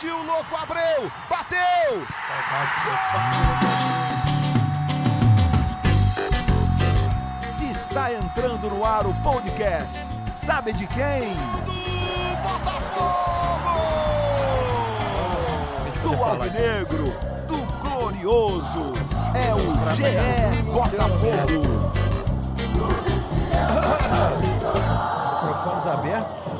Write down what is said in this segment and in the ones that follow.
Partiu, louco, Abreu! Bateu! Está entrando no ar o podcast. Sabe de quem? Do Botafogo! Do Alvinegro, do Glorioso. É o GE Botafogo. Microfones abertos.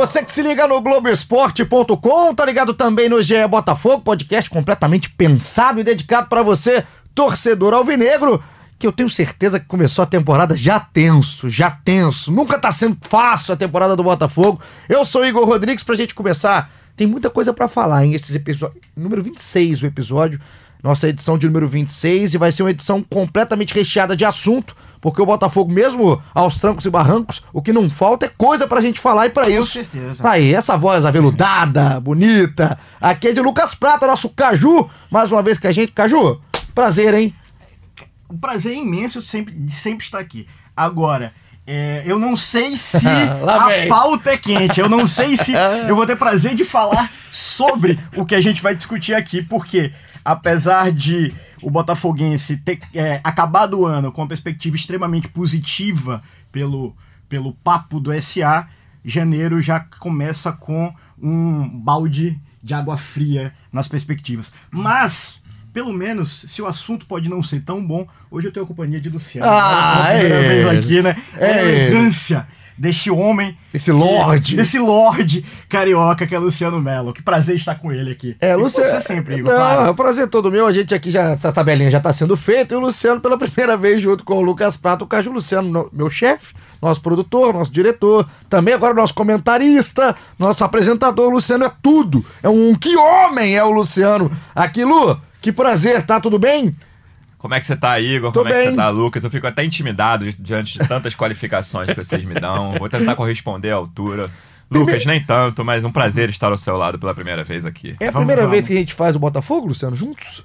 Você que se liga no Globoesporte.com, tá ligado também no GE Botafogo, podcast completamente pensado e dedicado pra você, torcedor alvinegro, que eu tenho certeza que começou a temporada já tenso, já tenso. Nunca tá sendo fácil a temporada do Botafogo. Eu sou Igor Rodrigues pra gente começar. Tem muita coisa pra falar em esses episódios. Número 26 o episódio, nossa edição de número 26 e vai ser uma edição completamente recheada de assunto porque o Botafogo, mesmo aos trancos e barrancos, o que não falta é coisa pra gente falar e pra Com isso. certeza. Aí, essa voz aveludada, bonita, aqui é de Lucas Prata, nosso Caju, mais uma vez com a gente. Caju, prazer, hein? O prazer imenso sempre, de sempre estar aqui. Agora, é, eu não sei se a pauta é quente. Eu não sei se eu vou ter prazer de falar sobre o que a gente vai discutir aqui, porque apesar de o Botafoguense ter é, acabado o ano com uma perspectiva extremamente positiva pelo, pelo papo do SA, janeiro já começa com um balde de água fria nas perspectivas. Mas, pelo menos, se o assunto pode não ser tão bom, hoje eu tenho a companhia de Luciano. Ah, é aqui, né? É a ele. Deste homem. Esse lorde. Desse lorde carioca que é Luciano Melo. Que prazer estar com ele aqui. É, Luciano. Você sempre, Igor, Não, claro. é um prazer todo meu. A gente aqui já, essa tabelinha já tá sendo feita. E o Luciano, pela primeira vez, junto com o Lucas Prata, o Caju Luciano, no- meu chefe, nosso produtor, nosso diretor, também agora nosso comentarista, nosso apresentador. O Luciano é tudo. É um. Que homem é o Luciano? Aqui, Lu, que prazer, tá tudo bem? Como é que você tá, Igor? Tô Como é que bem. você tá, Lucas? Eu fico até intimidado diante de tantas qualificações que vocês me dão. Vou tentar corresponder à altura. Lucas, nem tanto, mas um prazer estar ao seu lado pela primeira vez aqui. É a Vamos, primeira vamos. vez que a gente faz o Botafogo, Luciano, juntos?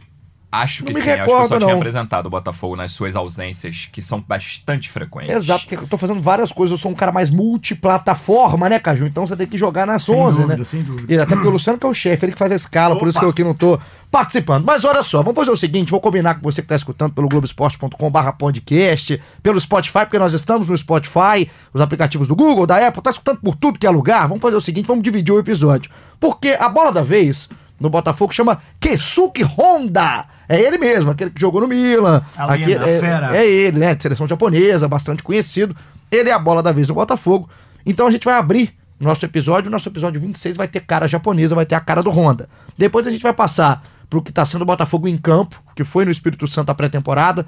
Acho Não que me sim, acho que eu recordo, só não. tinha apresentado o Botafogo nas suas ausências, que são bastante frequentes. Exato, porque eu tô fazendo várias coisas. Eu sou um cara mais multiplataforma, né, Caju? Então você tem que jogar nas Sem 11, dúvida, né? sem dúvida. E até porque o Luciano que é o chefe, ele que faz a escala, por isso que Opa. eu aqui não tô participando. Mas olha só, vamos fazer o seguinte, vou combinar com você que tá escutando pelo globesport.com barra podcast, pelo Spotify, porque nós estamos no Spotify, os aplicativos do Google, da Apple, tá escutando por tudo que é lugar. Vamos fazer o seguinte, vamos dividir o episódio. Porque a bola da vez no Botafogo chama Keisuke Honda. É ele mesmo, aquele que jogou no Milan. A Aqui- é, fera. é ele, né? De seleção japonesa, bastante conhecido. Ele é a bola da vez no Botafogo. Então a gente vai abrir nosso episódio. Nosso episódio 26 vai ter cara japonesa, vai ter a cara do Honda. Depois a gente vai passar pro que tá sendo o Botafogo em campo, que foi no Espírito Santo a pré-temporada,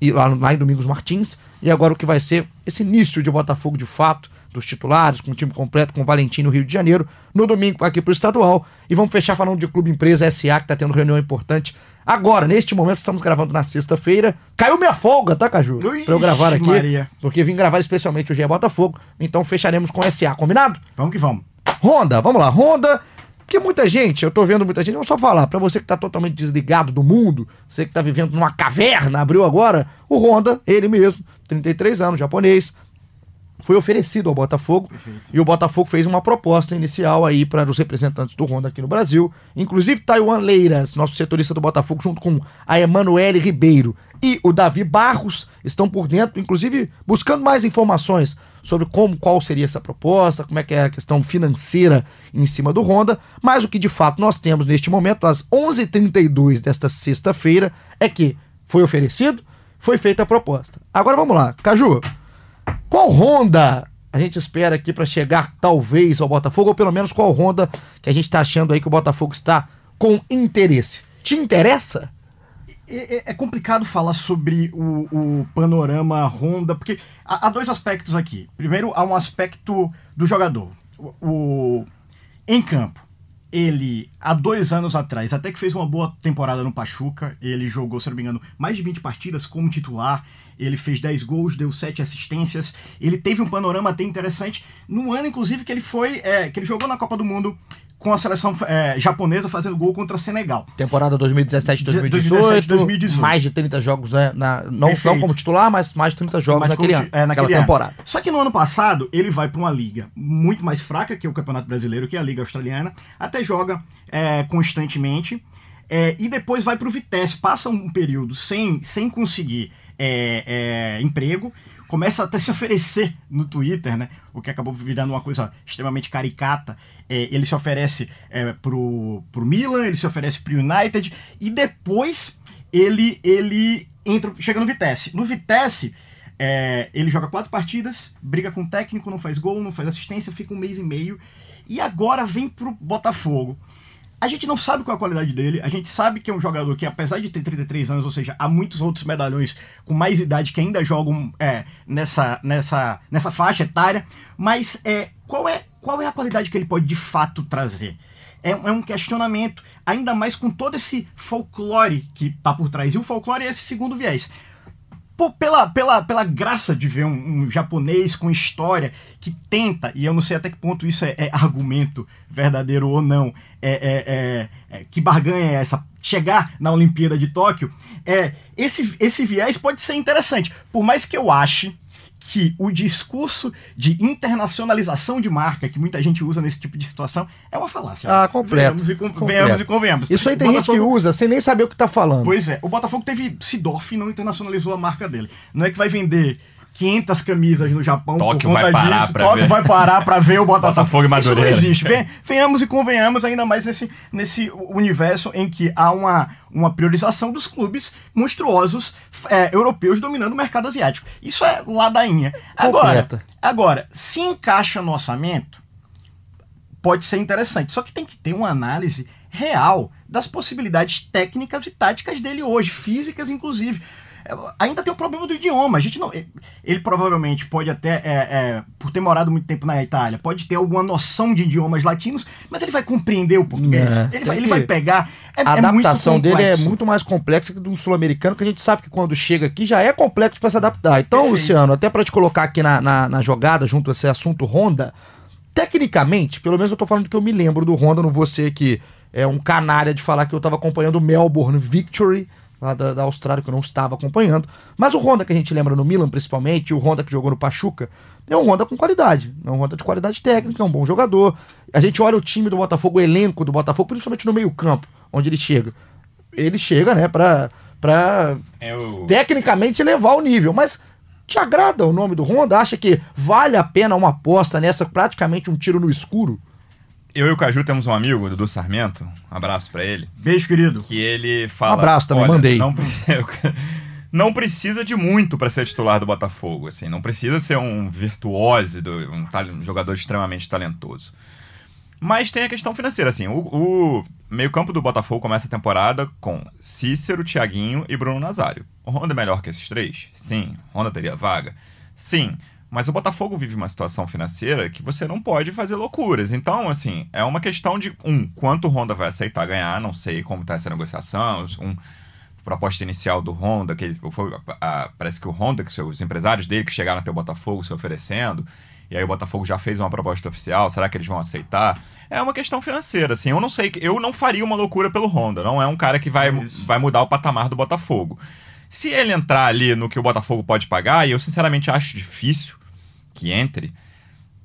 e lá, lá em Domingos Martins. E agora o que vai ser esse início de Botafogo de fato, dos titulares, com o time completo, com o Valentim no Rio de Janeiro. No domingo aqui pro estadual. E vamos fechar falando de Clube Empresa SA, que tá tendo reunião importante. Agora, neste momento, estamos gravando na sexta-feira. Caiu minha folga, tá, Caju? Ixi, pra eu gravar aqui. Maria. Porque vim gravar especialmente o GE Botafogo. Então fecharemos com SA, combinado? Vamos que vamos. Honda, vamos lá, Honda. Porque muita gente, eu tô vendo muita gente, não só falar, pra você que tá totalmente desligado do mundo, você que tá vivendo numa caverna, abriu agora, o Honda, ele mesmo, 33 anos, japonês, foi oferecido ao Botafogo e o Botafogo fez uma proposta inicial aí para os representantes do Honda aqui no Brasil, inclusive Taiwan Leiras, nosso setorista do Botafogo, junto com a Emanuele Ribeiro e o Davi Barros estão por dentro, inclusive buscando mais informações sobre como qual seria essa proposta, como é que é a questão financeira em cima do Honda, mas o que de fato nós temos neste momento às 11h32 desta sexta-feira é que foi oferecido, foi feita a proposta. Agora vamos lá, Caju, qual Honda a gente espera aqui para chegar talvez ao Botafogo, ou pelo menos qual Honda que a gente tá achando aí que o Botafogo está com interesse? Te interessa? É, complicado falar sobre o, o panorama Honda, porque há, há dois aspectos aqui. Primeiro, há um aspecto do jogador. O, o- em campo, ele, há dois anos atrás, até que fez uma boa temporada no Pachuca, ele jogou, se não me engano, mais de 20 partidas como titular, ele fez 10 gols, deu 7 assistências, ele teve um panorama até interessante, no ano, inclusive, que ele foi, é, que ele jogou na Copa do Mundo com a seleção é, japonesa fazendo gol contra Senegal. Temporada 2017, 2018. 2017, 2018. Mais de 30 jogos, né? Na, não, Perfeito. não como titular, mas mais de 30 jogos Mas naquele como- ano. é, naquele naquela ano. temporada. Só que no ano passado ele vai para uma liga muito mais fraca que o Campeonato Brasileiro, que é a Liga Australiana, até joga é, constantemente. é, e depois vai para o Vitesse, passa um período sem, sem conseguir é, é, emprego, começa até a se oferecer no Twitter, né? O que acabou virando uma coisa extremamente caricata. É, ele se oferece é, pro, pro Milan, ele se oferece pro United, e depois ele, ele entra, chega no Vitesse. No Vitesse, é, ele joga quatro partidas, briga com o técnico, não faz gol, não faz assistência, fica um mês e meio. E agora vem pro Botafogo. A gente não sabe qual é a qualidade dele, a gente sabe que é um jogador que, apesar de ter 33 anos, ou seja, há muitos outros medalhões com mais idade que ainda jogam é, nessa, nessa, nessa faixa etária, mas é, qual, é, qual é a qualidade que ele pode de fato trazer? É, é um questionamento, ainda mais com todo esse folclore que tá por trás. E o folclore é esse segundo viés. Pô, pela, pela, pela graça de ver um, um japonês com história que tenta, e eu não sei até que ponto isso é, é argumento verdadeiro ou não, é, é- é- é- que barganha é essa? Chegar na Olimpíada de Tóquio, é, esse, esse viés pode ser interessante. Por mais que eu ache que o discurso de internacionalização de marca que muita gente usa nesse tipo de situação é uma falácia. Ah, completo. Venhamos e, con- Completo. venhamos e convenhamos. Isso aí tem O gente que Botafogo- usa sem nem saber o que tá falando. Pois é, o Botafogo teve Sidorf e não internacionalizou a marca dele. Não é que vai vender 500 camisas no Japão Tóquio por conta vai parar disso. Tóquio ver. vai parar pra ver o Botafogo. Botafogo e Isso não Madureira. existe. Ven- Venhamos e convenhamos, ainda mais nesse, nesse universo em que há uma, uma priorização dos clubes monstruosos é, europeus dominando o mercado asiático. Isso é ladainha. Agora, Completa. agora, se encaixa no orçamento, pode ser interessante. Só que tem que ter uma análise real das possibilidades técnicas e táticas dele hoje, físicas inclusive. Ainda tem o problema do idioma. A gente não. Ele, ele provavelmente pode até, é, é, por ter morado muito tempo na Itália, pode ter alguma noção de idiomas latinos, mas ele vai compreender o português. É, ele, vai, ele vai pegar. É, a é muito adaptação dele é muito mais complexa que um sul-americano, que a gente sabe que quando chega aqui já é complexo para se adaptar. Então, Perfeito. Luciano, até para te colocar aqui na, na, na jogada, junto a esse assunto Honda, tecnicamente, pelo menos eu tô falando que eu me lembro do Honda, não vou ser que é um canalha de falar que eu tava acompanhando o Melbourne Victory, lá da, da Austrália, que eu não estava acompanhando. Mas o Honda que a gente lembra no Milan, principalmente, o Honda que jogou no Pachuca, é um Honda com qualidade. É um Honda de qualidade técnica, é um bom jogador. A gente olha o time do Botafogo, o elenco do Botafogo, principalmente no meio-campo, onde ele chega. Ele chega, né, pra, pra Eu... tecnicamente elevar o nível, mas te agrada o nome do Honda? Acha que vale a pena uma aposta nessa, praticamente um tiro no escuro? Eu e o Caju temos um amigo, o Dudu Sarmento, um abraço pra ele, Beijo, querido. que ele fala... Um abraço também, "Olha, mandei." Não, não precisa de muito pra ser titular do Botafogo, assim, não precisa ser um virtuose, do, um, tal- um jogador extremamente talentoso. Mas tem a questão financeira, assim, o, o meio-campo do Botafogo começa a temporada com Cícero, Thiaguinho e Bruno Nazário. O Honda é melhor que esses três? Sim. Honda teria vaga? Sim. Mas o Botafogo vive uma situação financeira que você não pode fazer loucuras. Então, assim, é uma questão de, um, quanto o Honda vai aceitar ganhar, não sei como está essa negociação, um, proposta inicial do Honda, que ele, foi, a- a- parece que o Honda, que os empresários dele que chegaram até o Botafogo se oferecendo, e aí o Botafogo já fez uma proposta oficial, será que eles vão aceitar? É uma questão financeira, assim, eu não sei, eu não faria uma loucura pelo Honda, não é um cara que vai, Isso. vai mudar o patamar do Botafogo. Se ele entrar ali no que o Botafogo pode pagar, e eu sinceramente acho difícil que entre,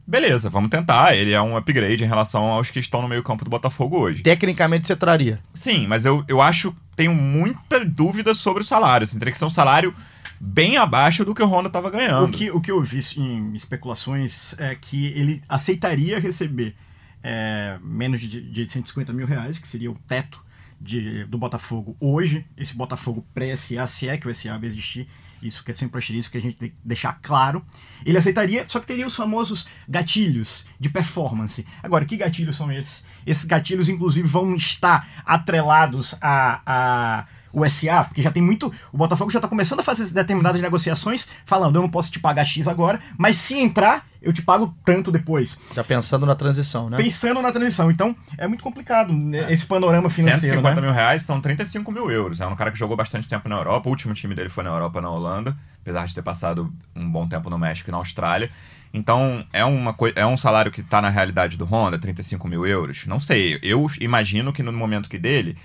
beleza, vamos tentar, ele é um upgrade em relação aos que estão no meio campo do Botafogo hoje. Tecnicamente você traria. Sim, mas eu, eu acho, tenho muita dúvida sobre o salário. Assim, teria que ser um salário bem abaixo do que o Honda estava ganhando. O que, o que eu vi em especulações é que ele aceitaria receber é, menos de, de 150 mil reais, que seria o teto de, do Botafogo hoje. Esse Botafogo pré-SA, se é que o SA vai existir, isso que é sempre asterisco que a gente tem que deixar claro. Ele aceitaria, só que teria os famosos gatilhos de performance. Agora, que gatilhos são esses? Esses gatilhos, inclusive, vão estar atrelados a. a o SA, porque já tem muito. O Botafogo já está começando a fazer determinadas negociações, falando: eu não posso te pagar X agora, mas se entrar, eu te pago tanto depois. Já pensando na transição, né? Pensando na transição. Então, é muito complicado né, esse panorama financeiro. 150 né? mil reais são 35 mil euros. É um cara que jogou bastante tempo na Europa. O último time dele foi na Europa, na Holanda, apesar de ter passado um bom tempo no México e na Austrália. Então, é, uma é um salário que tá na realidade do Honda, 35 mil euros? Não sei. Eu imagino que no momento que dele,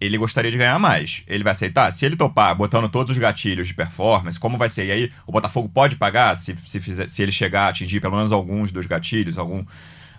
ele gostaria de ganhar mais. Ele vai aceitar? Se ele topar, botando todos os gatilhos de performance, como vai ser? E aí, o Botafogo pode pagar se, se, fizer, se ele chegar a atingir pelo menos alguns dos gatilhos, algum,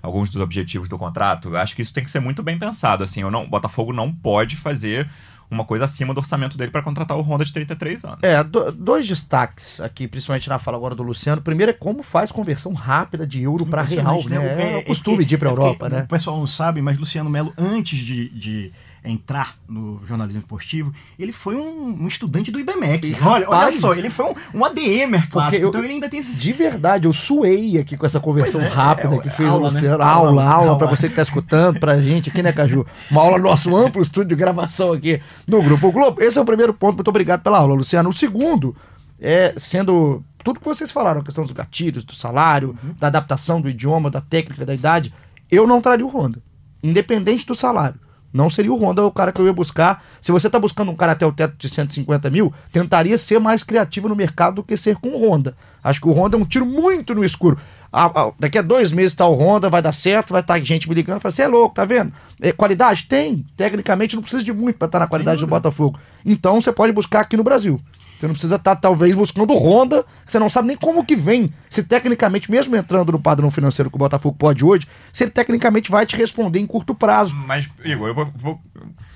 alguns dos objetivos do contrato? Eu acho que isso tem que ser muito bem pensado. Assim, eu não, o Botafogo não pode fazer uma coisa acima do orçamento dele para contratar o Honda de 33 anos. É, do- dois destaques aqui, principalmente na fala agora do Luciano. Primeiro é como faz conversão rápida de euro para real, Impressionante, né? É, É- o costume é- de ir para é Europa, né? O pessoal não sabe, mas Luciano Melo, antes de, de entrar no jornalismo esportivo, ele foi um, um estudante do IBMEC. E, olha, olha rapaz, só, ele foi um, um ADMer clássico, eu- então ele ainda tem esses... De verdade, eu suei aqui com essa conversão é, rápida é, que fez aula, o Luciano. né? Aula, aula, Aula. pra você que tá escutando, pra gente aqui, né, Caju? Uma aula no nosso amplo estúdio de gravação aqui no Grupo Globo. Esse é o primeiro ponto. Muito obrigado pela aula, Luciano. O segundo é sendo tudo que vocês falaram, a questão dos gatilhos, do salário, Uhum. da adaptação do idioma, da técnica, da idade. Eu não traria o Honda, independente do salário. Não seria o Honda o cara que eu ia buscar. Se você tá buscando um cara até o teto de 150 mil, tentaria ser mais criativo no mercado do que ser com o Honda. Acho que o Honda é um tiro muito no escuro. Ah, ah, daqui a dois meses tá o Honda, vai dar certo, vai estar gente me ligando, fala, você é louco, tá vendo? É, qualidade? Tem. Tecnicamente não precisa de muito para estar na qualidade do Botafogo. Então você pode buscar aqui no Brasil. Você não precisa estar, talvez, buscando Honda, que você não sabe nem como que vem. Se tecnicamente, mesmo entrando no padrão financeiro que o Botafogo pode hoje, se ele tecnicamente vai te responder em curto prazo. Mas, Igor, eu vou, vou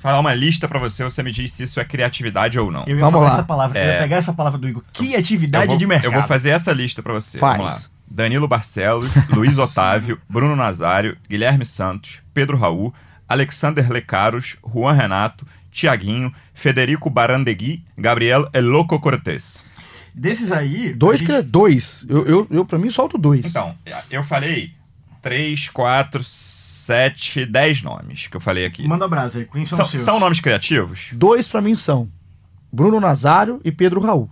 falar uma lista pra você, você me diz se isso é criatividade ou não. Eu ia Vamos falar lá. essa palavra, eu ia É. pegar essa palavra do Igor, criatividade vou, de mercado. eu vou fazer essa lista pra você. Faz. Vamos lá. Danilo Barcelos, Luiz Otávio, Bruno Nazário, Guilherme Santos, Pedro Raul, Alexander Lecaros, Juan Renato, Tiaguinho, Federico Barandegui, Gabriel Eloco Cortés. Desses aí... Dois que é dois. Eu, eu, eu pra mim, solto dois. Então, eu falei três, quatro, sete, dez nomes que eu falei aqui. Manda brasa aí, quem são, São, os seus? são nomes criativos? Dois pra mim são Bruno Nazário e Pedro Raul.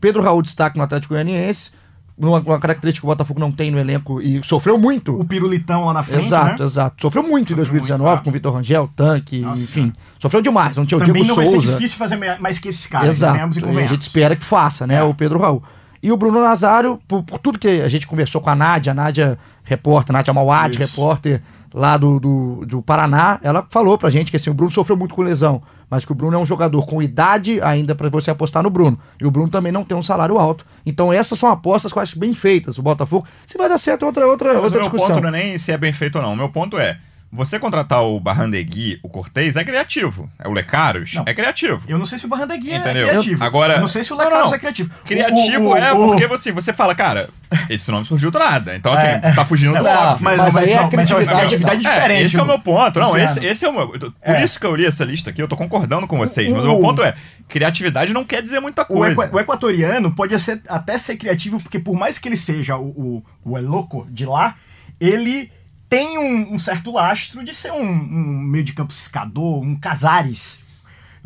Pedro Raul destaque no Atlético Goianiense, uma, uma característica que o Botafogo não tem no elenco e sofreu muito. O pirulitão lá na frente, exato, né? exato. Sofreu muito em Sofreu 2019 muito, tá. com o Vitor Rangel, Tanque, Nossa enfim. Sofreu demais. Não tinha o Também Diego não vai ser difícil fazer mais que esses caras, Exato. e E a gente espera que faça, né? É. O Pedro Raul. E o Bruno Nazário, por, por tudo que a gente conversou com a Nádia, a Nádia, repórter, Nádia Mauad, repórter lá do, do, do Paraná, ela falou pra gente que assim, o Bruno sofreu muito com lesão, mas que o Bruno é um jogador com idade ainda pra você apostar no Bruno. E o Bruno também não tem um salário alto. Então essas são apostas que eu acho bem feitas. O Botafogo, se vai dar certo, é outra, outra, Mas o outra meu discussão. ponto não é nem se é bem feito ou não. O meu ponto é, você contratar o Barrandegui, o Cortez, é criativo. É o Lecaros, Não. é criativo. Eu não sei se o Barrandegui é Entendeu? criativo. Agora- Eu não sei se o Não, Lecaros não. é criativo. Criativo O- o- é o- porque você, você fala, cara, esse nome surgiu do nada. Então, assim, É. você tá fugindo do Não, óbvio. mas, Mas mas, aí é não, mas é criatividade, criatividade não. É, diferente. esse é o meu ponto. Não, esse, esse é o meu. Por É. isso que eu li essa lista aqui, eu tô concordando com vocês. Mas o O- meu ponto é: criatividade não quer dizer muita O, coisa. equa- o equatoriano pode ser- até ser criativo, porque por mais que ele seja o, o, o Eloco de lá, ele tem um, um certo lastro de ser um, um meio de campo ciscador, um Casares.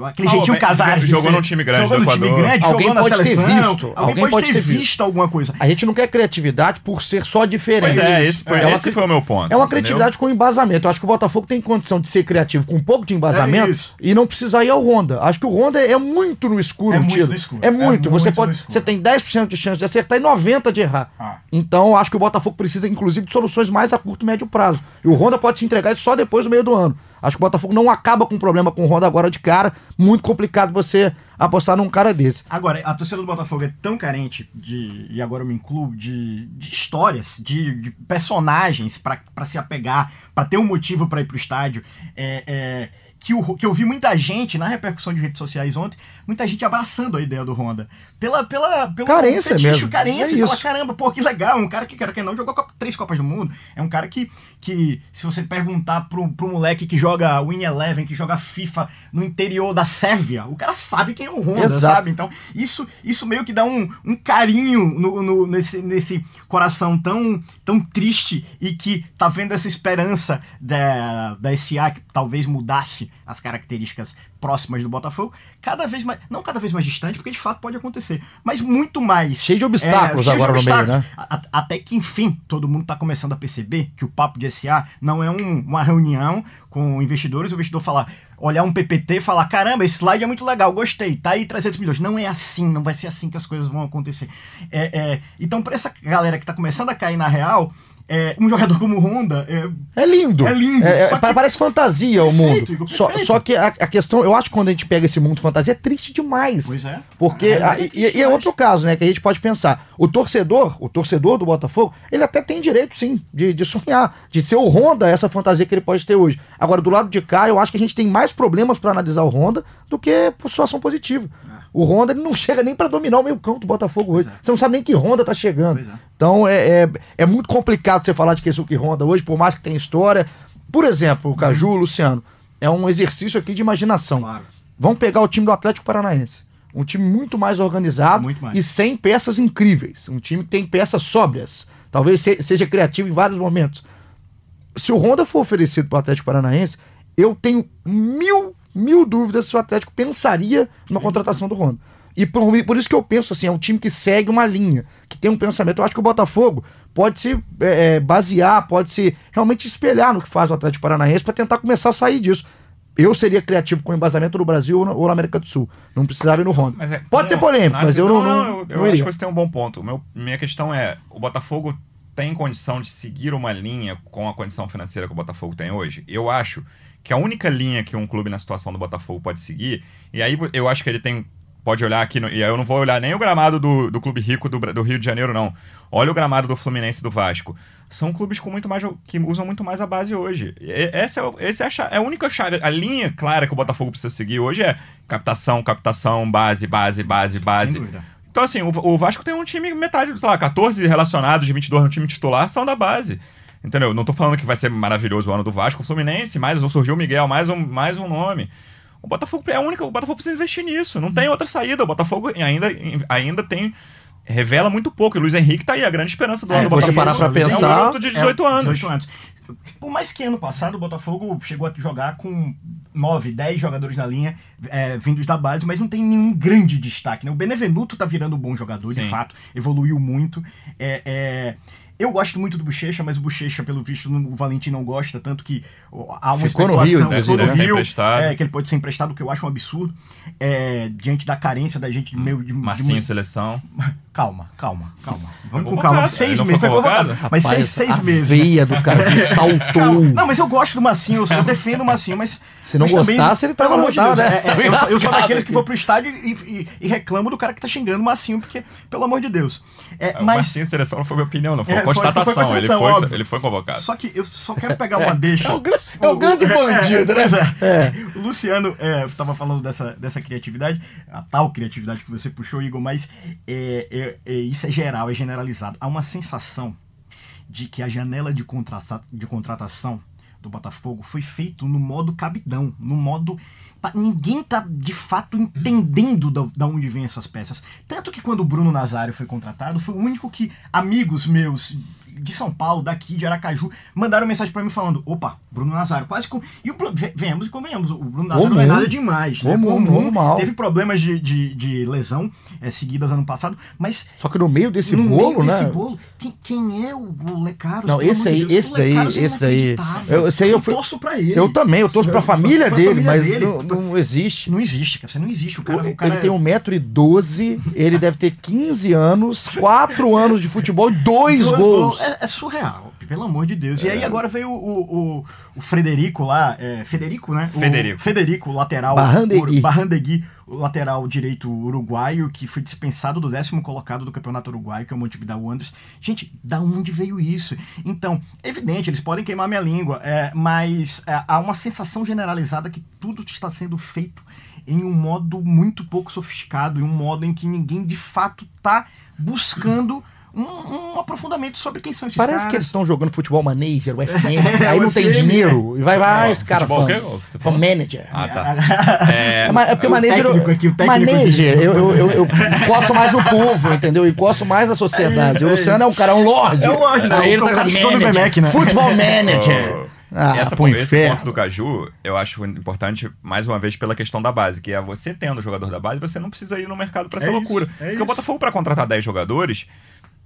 Aquele jeitinho bem, Casares. de jogou num time grande Jogou do num time Equador. grande, Alguém jogou pode ter seleção. visto, Alguém, pode, ter visto. alguma coisa. A gente não quer criatividade por ser só diferente. Pois é, esse, foi, É uma esse foi o meu ponto. É uma entendeu? criatividade com embasamento. Eu acho que o Botafogo tem condição de ser criativo com um pouco de É embasamento isso. e não precisar ir ao Honda. Acho que o Honda é muito no escuro, É o muito tiro. no escuro. É muito. É você muito pode, você tem 10% de chance de acertar e 90 de errar. Ah. Então, acho que o Botafogo precisa inclusive de soluções mais a curto e médio prazo. E o Honda pode se entregar isso só depois do meio do ano. Acho que o Botafogo não acaba com um problema com o Honda agora de cara. Muito complicado você apostar num cara desse. Agora, a torcida do Botafogo é tão carente de, e agora eu me incluo, de, de histórias, de, de personagens pra se apegar, pra ter um motivo pra ir pro estádio, é, é, que, o- que eu vi muita gente, na repercussão de redes sociais ontem, muita gente abraçando a ideia do Honda. Pela, pela, pelo Carência fetiche, mesmo. carência, É isso. caramba, pô, que legal, um cara que, quer que não, jogou três Copas do Mundo, é um cara que, que se você perguntar pro, pro moleque que joga Win Eleven, que joga FIFA no interior da Sérvia, o cara sabe quem é o Honda, Exato. sabe? Então, isso, isso meio que dá um, um carinho no, no- nesse, nesse coração tão, tão triste e que tá vendo essa esperança da, da SA que talvez mudasse as características próximas do Botafogo, cada vez mais, não cada vez mais distante, porque de fato pode acontecer, mas muito mais. Cheio de obstáculos cheio de agora no meio, né? A- Até que, enfim, todo mundo tá começando a perceber que o papo de SA não é um- uma reunião com investidores, o investidor falar, olhar um PPT e falar, caramba, esse slide é muito legal, gostei, tá aí 300 milhões. Não é assim, não vai ser assim que as coisas vão acontecer. É, é, então, pra essa galera que tá começando a cair na real, é, um jogador como o Honda, é, É lindo. É lindo, É- é- que- pa- Parece fantasia o Perfeito, mundo. Igor, Só, só que a, a questão, eu acho que quando a gente pega esse mundo fantasia, é triste demais. Pois é. Porque. É, a- é e- e, é outro caso, né? Que a gente pode pensar. O torcedor, o torcedor do Botafogo, ele até tem direito, sim, de, de sonhar, de ser o Honda, essa fantasia que ele pode ter hoje. Agora, do lado de cá, eu acho que a gente tem mais problemas pra analisar o Honda do que por situação positiva. O Honda não chega nem pra dominar o meio campo do Botafogo hoje. É. Você não sabe nem que Honda tá chegando. É. Então é, é, é muito complicado você falar de Keisuke Honda hoje, por mais que tenha história. Por exemplo, o Caju, o Luciano, é um exercício aqui de imaginação. Claro. Vamos pegar o time do Atlético Paranaense. Um time muito mais organizado Muito mais. e sem peças incríveis. Um time que tem peças sóbrias. Talvez se- seja criativo em vários momentos. Se o Honda for oferecido para o Atlético Paranaense, eu tenho mil, mil dúvidas se o Atlético pensaria numa contratação do Honda. E por, por isso que eu penso assim, é um time que segue uma linha, que tem um pensamento. Eu acho que o Botafogo pode se é, é, basear, pode se realmente espelhar no que faz o Atlético Paranaense para tentar começar a sair disso. Eu seria criativo com embasamento no Brasil ou na, América do Sul. Não precisava ir no Honda. Mas é- pode ser polêmico, nasce- mas eu não, não, eu, não eu acho iria. que você tem um bom ponto. O Meu, minha questão é: o Botafogo tem condição de seguir uma linha com a condição financeira que o Botafogo tem hoje? Eu acho que a única linha que um clube na situação do Botafogo pode seguir, e aí eu acho que ele tem. Pode olhar aqui, no- e aí eu não vou olhar nem o gramado do, do Clube Rico do, do Rio de Janeiro, não. Olha o gramado do Fluminense do Vasco. São clubes com muito mais, que usam muito mais a base hoje. E- Essa é, essa é a, cha- é a única chave. A linha clara que o Botafogo precisa seguir hoje é captação, captação, base, base, base, base. Sem dúvida. Então, assim, o, o Vasco tem um time, metade, sei lá, 14 relacionados de 22 no time titular são da base. Entendeu? Não tô falando que vai ser maravilhoso o ano do Vasco. O Fluminense, mais um surgiu o Miguel, mais um, mais um nome. O Botafogo é a única. O Botafogo precisa investir nisso. Não tem outra saída. O Botafogo ainda, ainda tem. Revela muito pouco. E o Luiz Henrique tá aí, a grande esperança do É, ano do Botafogo. parar pra É um pensar, garoto de 18 É, anos. 18 anos. Por mais que ano passado o Botafogo chegou a jogar com 9, 10 jogadores na linha é, vindos da base, mas não tem nenhum grande destaque. Né? O Benevenuto tá virando um bom jogador, de Sim. fato, evoluiu muito. É, é, eu gosto muito do Bochecha, mas o Bochecha, pelo visto, não- o Valentim não gosta, tanto que há uma Ficou no Rio, ficou no ser Rio, emprestado. é, que ele pode ser emprestado, o que eu acho um absurdo, é, diante da carência da gente de meio de, de Marcinho, seleção. Calma, calma, calma. Vamos com calma. Seis não meses. foi convocado. Mas Rapaz, seis, seis a meses. né? veia do cara saltou. Calma. Não, mas eu gosto do Massinho, eu, eu defendo o Massinho, mas. Se não mas também, gostasse, ele tava amor de Deus, né? é, é, eu, sou- eu sou daqueles que vou pro estádio e, e, e reclamo do cara que tá xingando o Massinho, porque, pelo amor de Deus. É, O mas. Marcinho, seleção não foi minha opinião, não. Foi É, foi- constatação. ele, foi, óbvio. ele foi convocado. Só que eu só quero pegar uma deixa. É o grande- é o grande bandido, né? é. É. O Luciano é, tava falando dessa, dessa criatividade, a tal criatividade que você puxou, Igor, mas é, é- é- isso é geral, é generalizado. Há uma sensação de que a janela de, contrata- de contratação do Botafogo foi feito no modo cabidão, no modo. Ninguém tá de fato entendendo da, da onde vem essas peças. Tanto que quando o Bruno Nazário foi contratado, foi o único que amigos meus de São Paulo, daqui, de Aracaju, mandaram mensagem pra mim falando: opa, Bruno Nazário, quase com. E o Bruno, ve- venhamos e convenhamos, o Bruno Nazário não é Comum. nada demais. Né? Comum, normal. Teve problemas de, de, de lesão é, seguidas ano passado, mas Só que no meio desse no bolo, meio né? desse bolo, quem, quem é o, o Lecaros? Não, esse aí- Deus, esse o daí- é esse daí- inacreditável. eu- esse aí eu fui- torço pra ele. Eu também, eu torço pra Eu- família pra dele, família mas dele. Não, não existe. Não existe, cara. Você não existe. O cara, o cara ele tem 1,12m, ele deve ter 15 anos, 4 anos de futebol e 2 Gol- gols. gol- É, é surreal, pelo amor de Deus. E aí agora veio o, o, o Frederico lá, é, Federico, né? O Federico. Federico, o lateral. Barrandegui. o Barrandegui, o lateral direito uruguaio, que foi dispensado do décimo colocado do Campeonato Uruguaio, que é o Montevideo Wanderers. Gente, da onde veio isso? Então, é evidente, eles podem queimar minha língua, é, mas é, há uma sensação generalizada que tudo está sendo feito em um modo muito pouco sofisticado, em um modo em que ninguém de fato está buscando um, um aprofundamento sobre quem são esses Parece caras. que eles estão jogando futebol manager, o FM, É, aí o não tem FM, dinheiro. E vai, vai, esse cara futebol fã. o manager. Ah, tá. É, É, é porque o manager. técnico aqui, o técnico manager, eu, eu, eu, eu encosto mais no povo, entendeu? Eu encosto mais na sociedade. É, o é. Luciano é um cara, um lord. É um lord, né? Aí ele tá manager. Né? Futebol manager. Ô, Ah, Essa, pro esse ponto do Caju, eu acho importante, mais uma vez, pela questão da base, que é você tendo o jogador da base, você não precisa ir no mercado pra É essa isso, loucura. é Porque isso. o Botafogo, pra contratar 10 jogadores,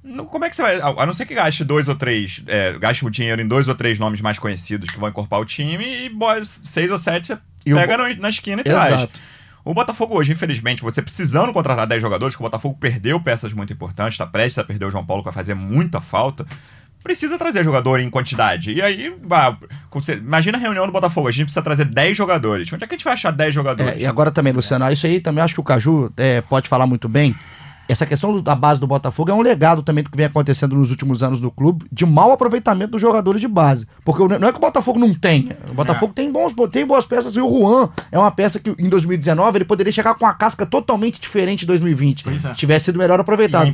não- como é que você vai. A a não ser que gaste dois ou três, é, gaste o dinheiro em dois ou três nomes mais conhecidos que vão encorpar o time e bo- seis ou sete você E o pega no- na esquina e traz. Exato. O Botafogo hoje, infelizmente, você precisando contratar 10 jogadores, que o Botafogo perdeu peças muito importantes, tá prestes a perder o João Paulo, que vai fazer muita falta, precisa trazer jogador em quantidade. E aí, imagina a reunião do Botafogo, a gente precisa trazer 10 jogadores. Onde é que a gente vai achar 10 jogadores? É, e agora também, Luciano, isso aí também acho que o Caju é, pode falar muito bem. Essa questão do- da base do Botafogo é um legado também do que vem acontecendo nos últimos anos do clube, de mau aproveitamento dos jogadores de base. Porque não é que o Botafogo não tenha. O Botafogo tem, bons, tem boas peças e o Juan é uma peça que em 2019 ele poderia chegar com uma casca totalmente diferente em 2020. Pois é. Tivesse sido melhor aproveitado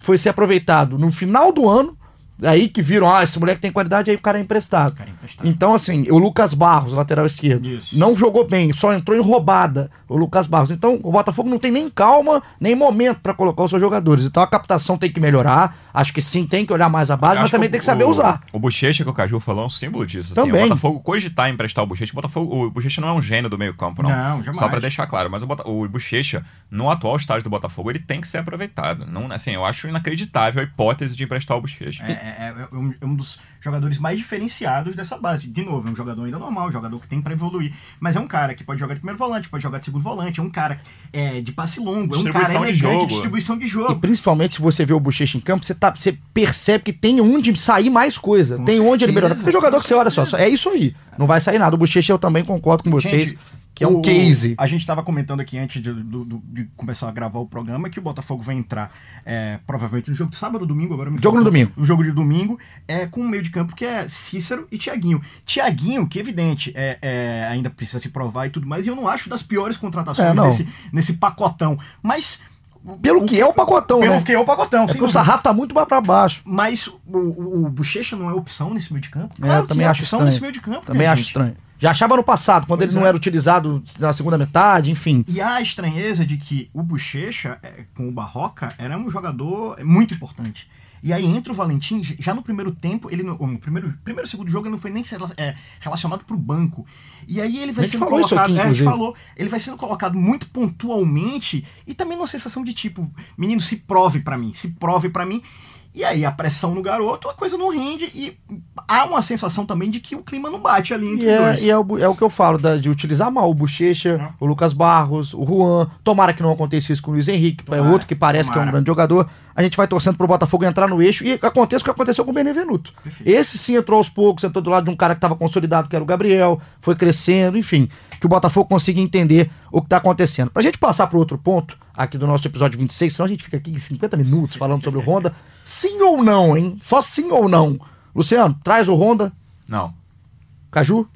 foi ser aproveitado no final do ano. Aí que viram, ah, esse moleque tem qualidade, aí o cara é emprestado. Cara, emprestado. Então, assim, o Lucas Barros, lateral esquerdo, Isso. não jogou bem, só entrou em roubada o Lucas Barros. Então, o Botafogo não tem nem calma, nem momento pra colocar os seus jogadores. Então, a captação tem que melhorar. Acho que sim, tem que olhar mais a base, Eu mas também o- tem que saber o, usar. O Bochecha que o Caju falou é um símbolo disso. Assim, Também. O Botafogo cogitar em emprestar o Bochecha. O, Botafogo, o Bochecha não é um gênio do meio campo, não. Não, jamais. Só pra deixar claro. Mas o, Bota, o Bochecha, no atual estágio do Botafogo, ele tem que ser aproveitado. Não, assim, eu acho inacreditável a hipótese de emprestar o Bochecha. É, é- é um, é um dos jogadores mais diferenciados dessa base. De novo, é um jogador ainda normal, um jogador que tem pra evoluir. Mas é um cara que pode jogar de primeiro volante, pode jogar de segundo volante, é um cara é, de passe longo, é um cara Distribuição de elegante, jogo. distribuição de E jogo. principalmente se você vê o Bochecha em campo, você, tá, você percebe que tem onde sair mais coisa. Com tem onde ele certeza, melhorar. Porque jogador com que você olha só, certeza. é isso aí. Não vai sair nada. O Bochecha eu também concordo com vocês. Gente, que é um o- case. A gente estava comentando aqui antes de, do- do- de começar a gravar o programa que o Botafogo vai entrar é, provavelmente no jogo de sábado ou domingo, agora Jogo no domingo. O jogo de domingo é com um meio de campo que é Cícero e Tiaguinho. Tiaguinho, que evidente, é, é, ainda precisa se provar e tudo mais, e eu não acho das piores contratações É, nesse, nesse pacotão. Mas. Pelo que é o pacotão, Pelo né? que é o pacotão, É o sarrafo tá muito mais pra baixo. Mas o, o, o Bochecha não é opção nesse meio de campo? É, eu também é acho opção estranho. nesse meio de campo. Também acho gente. estranho. Já achava no passado, quando Pois ele não é. era utilizado na segunda metade, enfim. E há a estranheza de que o Bochecha, é, com o Barroca, era um jogador muito importante. E aí entra o Valentim, já no primeiro tempo, ele no, no primeiro, primeiro segundo jogo ele não foi nem é, relacionado pro banco. E aí ele vai sendo colocado, aqui, é, a gente falou, ele vai sendo colocado muito pontualmente e também numa sensação de tipo, menino, se prove pra mim, se prove pra mim. E aí a pressão no garoto, a coisa não rende e há uma sensação também de que o clima não bate ali entre E, os é, dois. e é, o, é o que eu falo, da- de utilizar mal o Bochecha, É. o Lucas Barros, o Juan. Tomara que não aconteça isso com o Luiz Henrique, é Tomara, outro que parece que é um tomara. grande jogador. A gente vai torcendo pro Botafogo entrar no eixo e aconteça o que aconteceu com o Benevenuto. Perfeito. Esse sim entrou aos poucos, entrou do lado de um cara que estava consolidado, que era o Gabriel, foi crescendo, enfim. Que o Botafogo consiga entender o que está acontecendo. Pra gente passar pro outro ponto, aqui do nosso episódio 26, senão a gente fica aqui 50 minutos falando sobre o Honda. Sim ou não, hein? Só sim ou não. Luciano, traz o Honda. Não. Caju?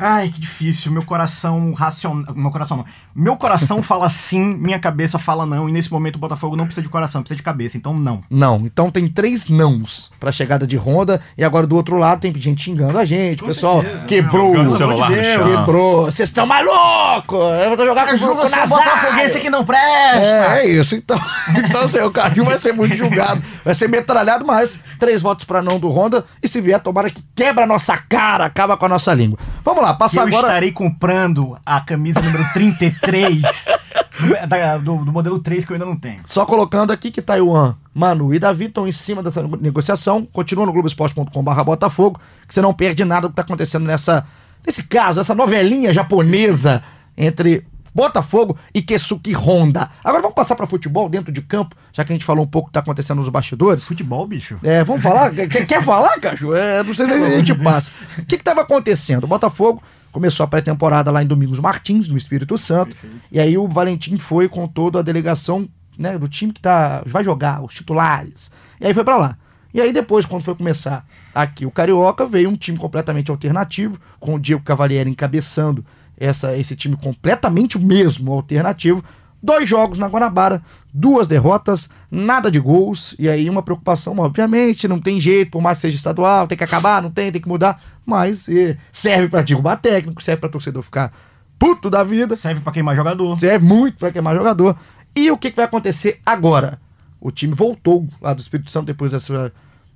Ai, que difícil. Meu coração racional. Meu coração não. Meu coração fala sim, minha cabeça fala não. E nesse momento o Botafogo não precisa de coração, precisa de cabeça. Então não. Não. Então tem três nãos pra chegada de Honda. E agora do outro lado tem gente xingando a gente. Com pessoal certeza. quebrou. Jogando Pelo celular Deus. Quebrou. Vocês estão malucos! Eu vou jogar com o é um botafoguense que não presta! É, é isso. Então, então assim, o Caju vai ser muito julgado. Vai ser metralhado, mas três votos pra não do Honda. E se vier, tomara que quebra a nossa cara, acaba com a nossa língua. Vamos lá, Que passa eu agora. estarei comprando a camisa número 33 do, da- do, do modelo 3 que eu ainda não tenho. Só colocando aqui que Taiwan, Manu e Davi estão em cima dessa negociação. Continua no Globoesporte.com.br Botafogo, que você não perde nada do que está acontecendo nessa, nesse caso, essa novelinha japonesa entre Botafogo e Kesuki Honda. Agora vamos passar para futebol dentro de campo, já que a gente falou um pouco do que está acontecendo nos bastidores. Futebol, bicho? É, vamos falar? Quer, quer falar, Caju? É, não sei se a gente passa. O que estava acontecendo? O Botafogo começou a pré-temporada lá em Domingos Martins, no Espírito Santo. E aí o Valentim foi com toda a delegação né, do time que tá, vai jogar, os titulares. E aí foi pra lá. E aí depois, quando foi começar aqui o Carioca, veio um time completamente alternativo, com o Diego Cavalieri encabeçando essa, esse time completamente o mesmo alternativo. Dois jogos na Guanabara, duas derrotas, nada de gols, e aí uma preocupação, obviamente, não tem jeito, por mais que seja estadual, tem que acabar, não tem, tem que mudar, mas serve pra derrubar técnico, serve pra torcedor ficar puto da vida, Serve pra queimar jogador. serve muito pra queimar jogador. E o que, que vai acontecer agora? O time voltou lá do Espírito Santo depois dessa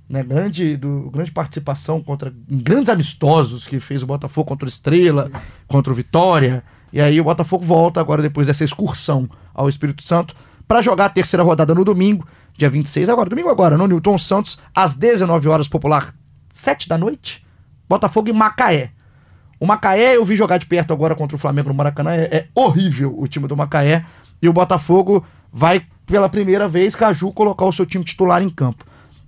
né, grande, do, grande participação contra em grandes amistosos que fez o Botafogo contra o Estrela, contra o Vitória. E aí o Botafogo volta agora depois dessa excursão ao Espírito Santo para jogar a terceira rodada no domingo, dia 26, agora, domingo agora, no Newton Santos, às 19 horas popular, 7 da noite. Botafogo e Macaé. O Macaé eu vi jogar de perto agora contra o Flamengo no Maracanã, é, é horrível o time do Macaé. E o Botafogo vai pela primeira vez, Caju, colocar o seu time titular em campo.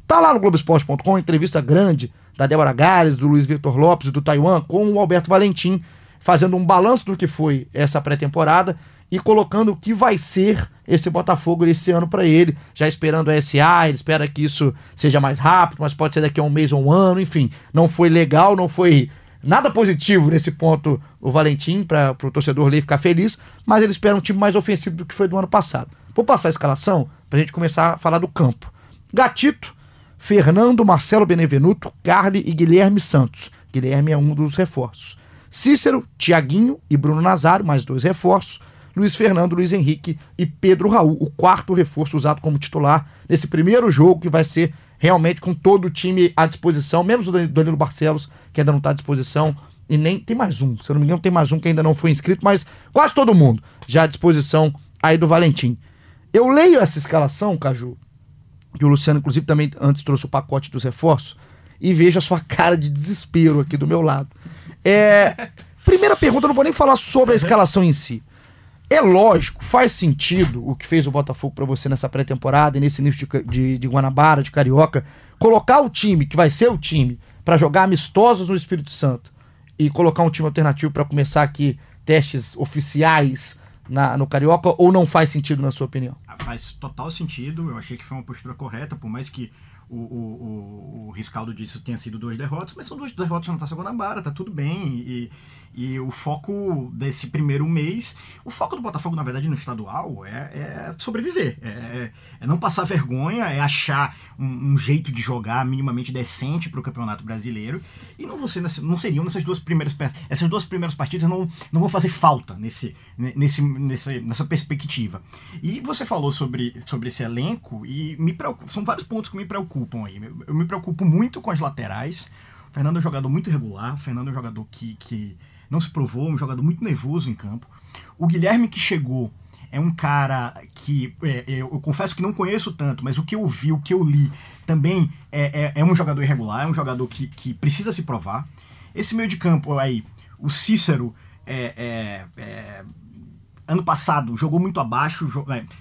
Tá lá no Globoesporte.com, entrevista grande da Débora Gares, do Luiz Vitor Lopes do Taiwan com o Alberto Valentim, fazendo um balanço do que foi essa pré-temporada e colocando o que vai ser esse Botafogo esse ano para ele, já esperando a SA, ele espera que isso seja mais rápido, mas pode ser daqui a um mês ou um ano, enfim, não foi legal, não foi nada positivo nesse ponto o Valentim para o torcedor ler ficar feliz, mas ele espera um time mais ofensivo do que foi do ano passado. Vou passar a escalação para a gente começar a falar do campo. Gatito, Fernando, Marcelo Benevenuto, Carly e Guilherme Santos. Guilherme é um dos reforços. Cícero, Tiaguinho e Bruno Nazário, mais dois reforços. Luiz Fernando, Luiz Henrique e Pedro Raul, o quarto reforço usado como titular nesse primeiro jogo que vai ser realmente com todo o time à disposição, menos o Danilo Barcelos, que ainda não está à disposição, e nem tem mais um, se eu não me engano, tem mais um que ainda não foi inscrito, mas quase todo mundo já à disposição aí do Valentim. Eu leio essa escalação, Caju, que o Luciano, inclusive, também antes trouxe o pacote dos reforços, e vejo a sua cara de desespero aqui do meu lado. É, primeira pergunta, eu não vou nem falar sobre a escalação em si. É lógico, faz sentido o que fez o Botafogo para você nessa pré-temporada e nesse início de, de, de, Guanabara, de Carioca, colocar o time, que vai ser o time, para jogar amistosos no Espírito Santo e colocar um time alternativo para começar aqui testes oficiais na, no Carioca, ou não faz sentido na sua opinião? Ah, faz total sentido, eu achei que foi uma postura correta, por mais que o, o, o, o Riscaldo disse que tenha sido duas derrotas, mas são duas derrotas na Taça Guanabara, tá tudo bem, e, e o foco desse primeiro mês, o foco do Botafogo, na verdade, no estadual é, é sobreviver, é, é, é não passar vergonha, é achar um, um jeito de jogar minimamente decente para o Campeonato Brasileiro. E não, você, não seriam nessas duas primeiras essas duas primeiras partidas não, não vão fazer falta nesse, nesse, nesse, nessa perspectiva. E você falou sobre, sobre esse elenco e me preocupa, são vários pontos que me preocupam aí. Eu me preocupo muito com as laterais. O Fernando é um jogador muito regular, o Fernando é um jogador que, que não se provou, um jogador muito nervoso em campo. O Guilherme que chegou é um cara que é, é, eu, eu, confesso que não conheço tanto, mas o que eu vi, o que eu li, também é, é, é um jogador irregular, é um jogador que, que precisa se provar. Esse meio de campo aí, o Cícero, é, é, é ano passado jogou muito abaixo,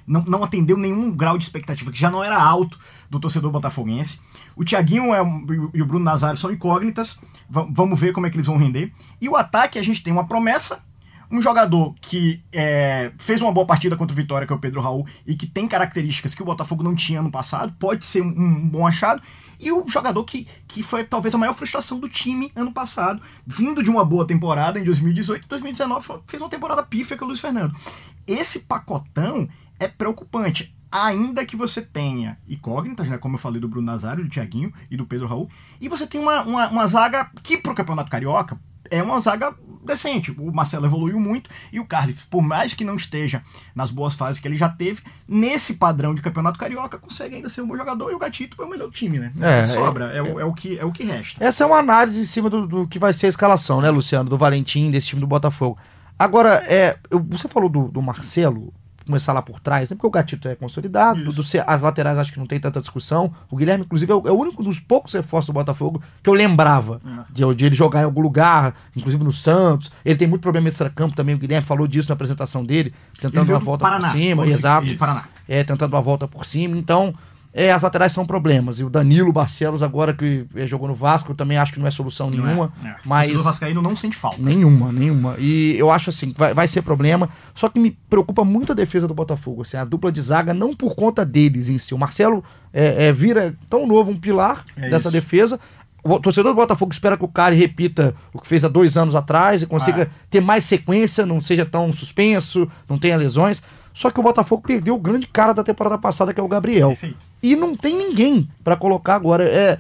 não, não atendeu nenhum grau de expectativa, que já não era alto do torcedor botafoguense. O Thiaguinho é, e o Bruno Nazário são incógnitas, vamos ver como é que eles vão render. E o ataque, a gente tem uma promessa, um jogador que é, fez uma boa partida contra o Vitória, que é o Pedro Raul, e que tem características que o Botafogo não tinha no passado, pode ser um, um, bom achado. E o jogador que, que foi talvez a maior frustração do time ano passado, vindo de uma boa temporada em 2018, 2019 fez uma temporada pífia com o Luiz Fernando. Esse pacotão é preocupante. Ainda que você tenha incógnitas, né? Como eu falei do Bruno Nazário, do Thiaguinho e do Pedro Raul, e você tem uma, uma, uma zaga que pro Campeonato Carioca é uma zaga decente. O Marcelo evoluiu muito e o Carlos, por mais que não esteja nas boas fases que ele já teve, nesse padrão de campeonato carioca, consegue ainda ser um bom jogador e o Gatito é o melhor time, né? É, Sobra, é, é, o, é, o que, é o que resta. Essa é uma análise em cima do, do, que vai ser a escalação, né, Luciano? Do Valentim, desse time do Botafogo. Agora, é, eu, você falou do, do Marcelo, começar lá por trás, né? porque o Gatito é consolidado, do, do, as laterais acho que não tem tanta discussão. O Guilherme, inclusive, é o, é o único dos poucos reforços do Botafogo que eu lembrava é. de, de, ele jogar em algum lugar, inclusive no Santos. Ele tem muito problema extra-campo também, o Guilherme falou disso na apresentação dele, tentando uma volta Paraná, por cima, exato. É, tentando uma volta por cima. Então, é, as laterais são problemas. E o Danilo Barcelos, agora que é, jogou no Vasco, eu também acho que não é solução não é, nenhuma. É, é. Mas. O Vascaíno não sente falta. Nenhuma, nenhuma. E eu acho assim, vai, vai ser problema. Só que me preocupa muito a defesa do Botafogo. Assim, a dupla de zaga, não por conta deles em si. O Marcelo é, é vira tão novo um pilar é dessa isso. defesa. O torcedor do Botafogo espera que o cara repita o que fez há dois anos atrás e consiga ah. ter mais sequência, não seja tão suspenso, não tenha lesões. Só que o Botafogo perdeu o grande cara da temporada passada, que é o Gabriel. Perfeito. E não tem ninguém para colocar agora. É,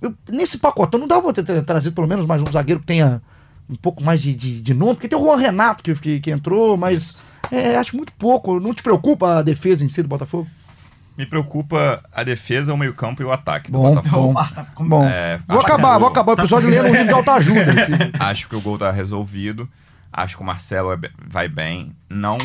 eu, nesse pacotão, não dava pra ter trazido pelo menos mais um zagueiro que tenha um pouco mais de, de, de nome, porque tem o Juan Renato que, que, que entrou, mas é, acho muito pouco. Não te preocupa a defesa em si do Botafogo? Me preocupa a defesa, o meio-campo e o ataque do Bom, Botafogo. bom. Ah, tá Bom, É, vou acho que acabar, o- vou acabar o episódio lendo um livro de autoajuda. aqui. Acho que o gol tá resolvido. Acho que o Marcelo é vai bem. Não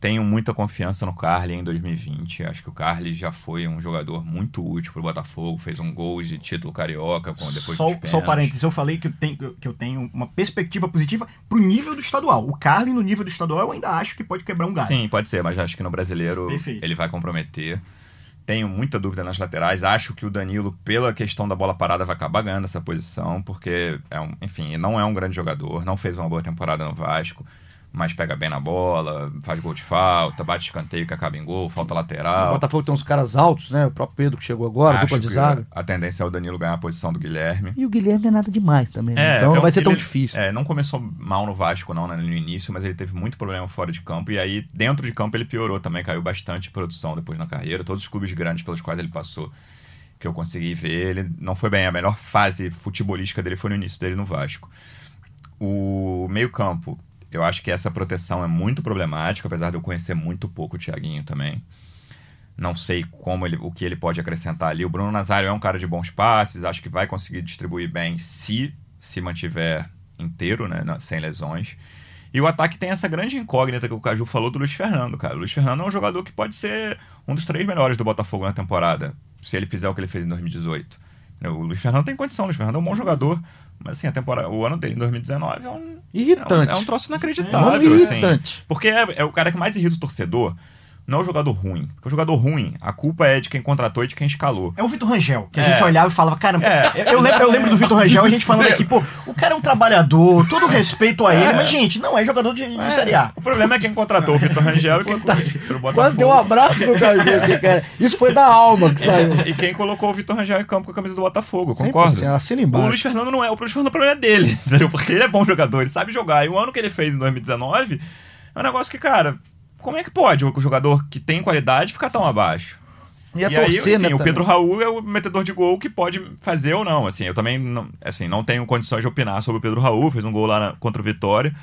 tenho muita confiança no Carly em 2020. Acho que o Carly já foi um jogador muito útil pro Botafogo. Fez um gol de título carioca com, depois Só, só parênteses, eu falei que eu, tenho, que eu tenho uma perspectiva positiva pro nível do estadual. O Carly no nível do estadual eu ainda acho que pode quebrar um galho. Sim, pode ser, mas acho que no brasileiro Perfeito. ele vai comprometer. Tenho muita dúvida nas laterais. Acho que o Danilo, pela questão da bola parada, vai acabar ganhando essa posição, porque, é um, enfim, não é um grande jogador, não fez uma boa temporada no Vasco, mas pega bem na bola, faz gol de falta, bate escanteio que acaba em gol, falta O lateral. Botafogo tem uns caras altos, né? O próprio Pedro que chegou agora, Acho dupla de zaga. A tendência é o Danilo ganhar a posição do Guilherme. E o Guilherme é nada demais também, né? É, então não então vai ser tão ele- difícil. É, não começou mal no Vasco, não, né, no início, mas ele teve muito problema fora de campo. E aí, dentro de campo, ele piorou também, caiu bastante produção depois na carreira. Todos os clubes grandes pelos quais ele passou, que eu consegui ver, ele não foi bem. A melhor fase futebolística dele foi no início dele no Vasco. O meio-campo, eu acho que essa proteção é muito problemática, apesar de eu conhecer muito pouco o Thiaguinho também. Não sei como ele, o que ele pode acrescentar ali. O Bruno Nazário é um cara de bons passes, acho que vai conseguir distribuir bem se se mantiver inteiro, né, sem lesões. E o ataque tem essa grande incógnita que o Caju falou do Luiz Fernando, cara. O Luiz Fernando é um jogador que pode ser um dos três melhores do Botafogo na temporada, se ele fizer o que ele fez em 2018. O Luiz Fernando tem condição, o Luiz Fernando é um bom jogador, mas assim, a temporada, o ano dele em 2019 é um, Irritante. é um, é um troço É um inacreditável. assim. irritante. Porque é, é o cara que mais irrita o torcedor, não é o jogador ruim. Porque o jogador ruim, a culpa é de quem contratou e de quem escalou. É o Vitor Rangel, que a É. gente olhava e falava, caramba, É. eu, lembro, eu lembro do Vitor Rangel, a gente falando aqui, pô, o cara é um trabalhador, todo respeito a ele, É. mas, gente, não é jogador de, de Série A. O problema é quem contratou o Vitor Rangel e quem. Quase deu um abraço no aqui, cara. Isso foi da alma que saiu. E quem colocou o Vitor Rangel em campo com a camisa do Botafogo, concorda? 100%, assina O Luiz. Fernando não é. O Luiz Fernando o problema é dele, entendeu? Porque ele é bom jogador, ele sabe jogar. E o ano que ele fez em 2019 é um negócio que, cara, como é que pode o jogador que tem qualidade ficar tão abaixo? E a e aí, torcer, enfim, né? o também. Pedro Raul é o metedor de gol que pode fazer ou não. Assim, eu também não, assim, não tenho condições de opinar sobre o Pedro Raul, fez um gol lá na- contra o Vitória.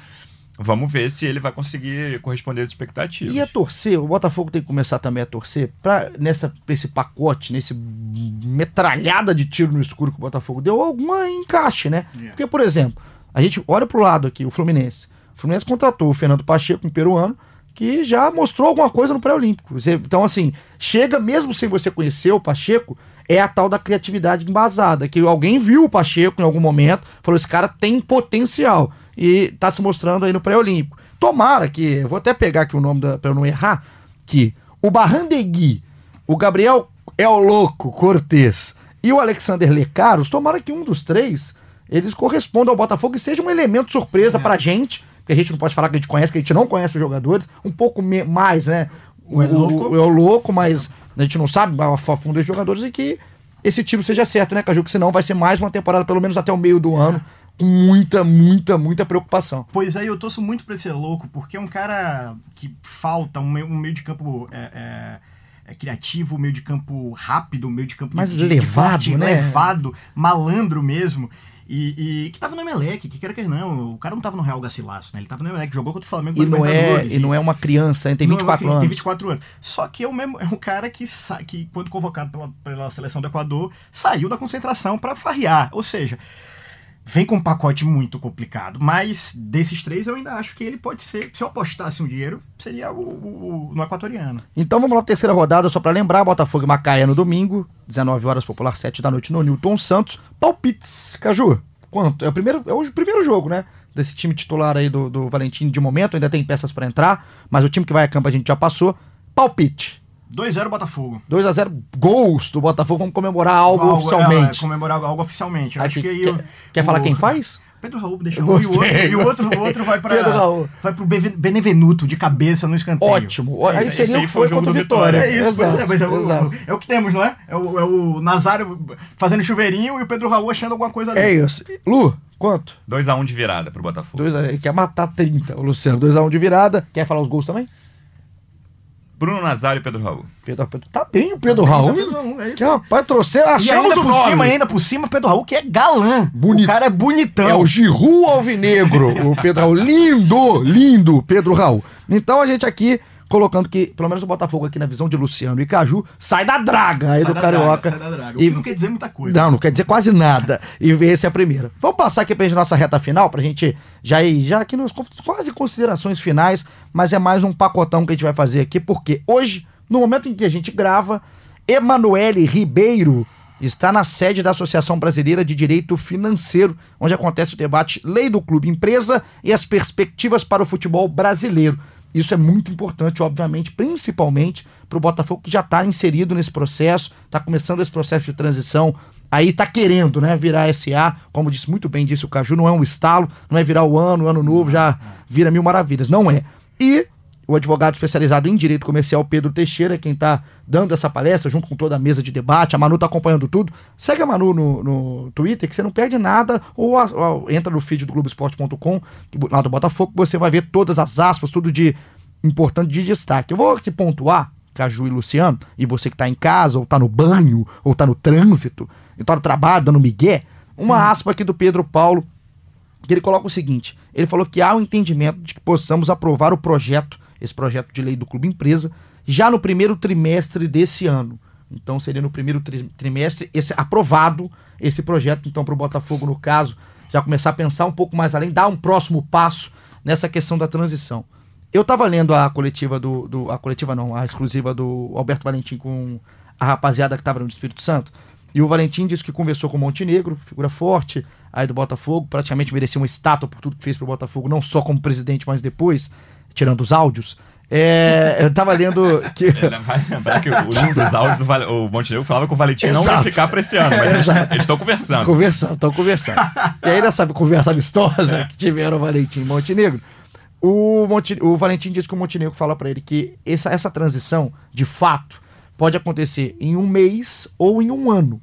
Vamos ver se ele vai conseguir corresponder às expectativas. E a torcer, o Botafogo tem que começar também a torcer pra, nessa, esse pacote, nesse metralhada de tiro no escuro que o Botafogo deu, alguma encaixe, né? Yeah. Porque, por exemplo, a gente olha pro lado aqui, o Fluminense. O Fluminense contratou o Fernando Pacheco, um peruano, que já mostrou alguma coisa no pré-olímpico. Então, assim, chega mesmo sem você conhecer o Pacheco, é a tal da criatividade embasada, que alguém viu o Pacheco em algum momento, falou, esse cara tem potencial, e tá se mostrando aí no pré-olímpico. Tomara que, vou até pegar aqui o nome da, pra eu não errar, que o Barrandegui, o Gabriel é o louco Cortez e o Alexander Lecaros, tomara que um dos três eles correspondam ao Botafogo e seja um elemento surpresa pra gente, porque a gente não pode falar que a gente conhece, porque a gente não conhece os jogadores, um pouco me- mais, né? O é louco. o é o louco, mas a gente não sabe a fundo dos jogadores e que esse tiro seja certo, né, Caju? Que senão vai ser mais uma temporada, pelo menos até o meio do ano, com muita, muita, muita preocupação. Pois é, eu torço muito pra esse louco, porque é um cara que falta um meio, um meio de campo é, é, é criativo, um meio de campo rápido, meio de campo Mais de, de levado, porte, né? levado, malandro mesmo. E, e que tava no Emelec, que quer que não, o cara não tava no Real Gacilaço, né? Ele tava no Emelec, jogou contra o Flamengo E não, é, e não é uma criança, hein? tem Não, 24 tem anos. 24 anos. Só que é, o mesmo, é um cara que, sa- que quando convocado pela, pela seleção do Equador, saiu da concentração pra farrear. Ou seja, vem com um pacote muito complicado. Mas desses três, eu ainda acho que ele pode ser. Se eu apostasse um dinheiro, seria o, o- o- no equatoriano. Então vamos lá, terceira rodada, só pra lembrar, Botafogo e Macaé no domingo, 19 horas, popular 7 da noite no Newton Santos. Palpites, Caju, quanto? É o primeiro, é o primeiro jogo, né? Desse time titular aí do, do Valentim de momento, ainda tem peças pra entrar, mas o time que vai a campo a gente já passou. Palpite, 2-0 Botafogo. 2 a 0 gols do Botafogo, vamos comemorar algo, Algo- oficialmente. é, comemorar algo oficialmente. Aqui, acho que aí. quer, o- quer falar o- quem faz? Pedro Raul deixa Eu um, e o outro, gostei, e o outro, gostei. o outro vai pra. Pedro Raul. Vai pro Benevenuto de cabeça no escanteio. Ótimo. Aí esse seria o aí que foi foi contra o Vitória. Vitória. É isso, pois exato, é, mas é o, é o que temos, não é? É o, é o Nazário fazendo chuveirinho e o Pedro Raul achando alguma coisa ali. É isso. Lu, quanto? 2x1 de virada pro Botafogo. Dois, a- quer matar 30, o Luciano. 2x1 de virada. Quer falar os gols também? Bruno Nazário e Pedro Raul. Pedro, Pedro, tá bem o Pedro Tá bem, Raul. tá Pedro Raul, é isso que aí. rapaz, trouxe, E achamos ainda o por nome. cima, ainda por cima, Pedro Raul, que é galã. Bonito. O cara é bonitão. É o Giru Alvinegro, o Pedro Raul. Lindo, lindo, Pedro Raul. Então a gente aqui colocando que, pelo menos o Botafogo aqui na visão de Luciano e Caju, sai da draga aí Sai do Carioca. draga, sai da draga. O E- que não quer dizer muita coisa. Não, não quer dizer quase nada. E ver essa é a primeira. Vamos passar aqui pra gente nossa reta final, pra gente já ir já aqui nos con- quase considerações finais, mas é mais um pacotão que a gente vai fazer aqui, porque hoje, no momento em que a gente grava, Emanuele Ribeiro está na sede da Associação Brasileira de Direito Financeiro, onde acontece o debate Lei do Clube Empresa e as perspectivas para o futebol brasileiro. Isso é muito importante, obviamente, principalmente para o Botafogo que já está inserido nesse processo, está começando esse processo de transição, aí está querendo né, virar SA, como disse muito bem disse o Caju, não é um estalo, não é virar o ano, o ano novo, já vira mil maravilhas, não é. E o advogado especializado em direito comercial Pedro Teixeira, quem está dando essa palestra, junto com toda a mesa de debate. A Manu está acompanhando tudo. Segue a Manu no, no Twitter, que você não perde nada, ou, a- ou entra no feed do Globoesporte.com, lá do Botafogo, que você vai ver todas as aspas, tudo de importante de destaque. Eu vou aqui pontuar, Caju e Luciano, e você que está em casa, ou está no banho, ou está no trânsito, e está no trabalho, dando migué, uma aspa aqui do Pedro Paulo, que ele coloca o seguinte: ele falou que há o entendimento de que possamos aprovar o projeto, esse projeto de lei do Clube Empresa, já no primeiro trimestre desse ano. Então seria no primeiro tri- trimestre esse aprovado esse projeto, então, para o Botafogo, no caso, já começar a pensar um pouco mais além, dar um próximo passo nessa questão da transição. Eu estava lendo a coletiva do, do- A coletiva não, a exclusiva do Alberto Valentim com a rapaziada que estava no Espírito Santo. E o Valentim disse que conversou com o Montenegro, figura forte aí do Botafogo, praticamente merecia uma estátua por tudo que fez pro Botafogo, não só como presidente, mas depois, tirando os áudios. É, eu tava lendo que. Vai lembrar que o um dos áudios do Val- o Montenegro falava que o Valentim não ia Exato. ficar pra esse ano, mas eles- Exato. estão conversando. Conversando, estão conversando. e aí, nessa conversa amistosa que tiveram o Valentim e o Montenegro, o, Monte, o Valentim disse que o Montenegro fala pra ele que essa, essa transição, de fato, pode acontecer em um mês ou em um ano.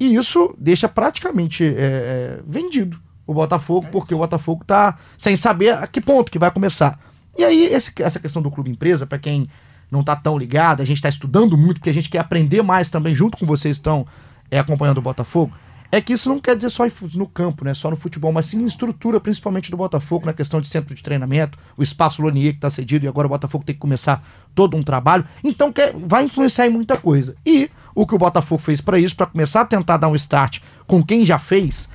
E isso deixa praticamente é, é, vendido o Botafogo, porque o Botafogo tá sem saber a que ponto que vai começar. E aí, esse- essa questão do clube empresa, para quem não tá tão ligado, a gente está estudando muito, porque a gente quer aprender mais também, junto com vocês estão é, acompanhando o Botafogo, é que isso não quer dizer só no campo, né? Só no futebol, mas sim em estrutura, principalmente do Botafogo, na questão de centro de treinamento, o espaço Lonier que está cedido e agora o Botafogo tem que começar todo um trabalho. Então quer, vai influenciar em muita coisa. E o que o Botafogo fez para isso, para começar a tentar dar um start com quem já fez,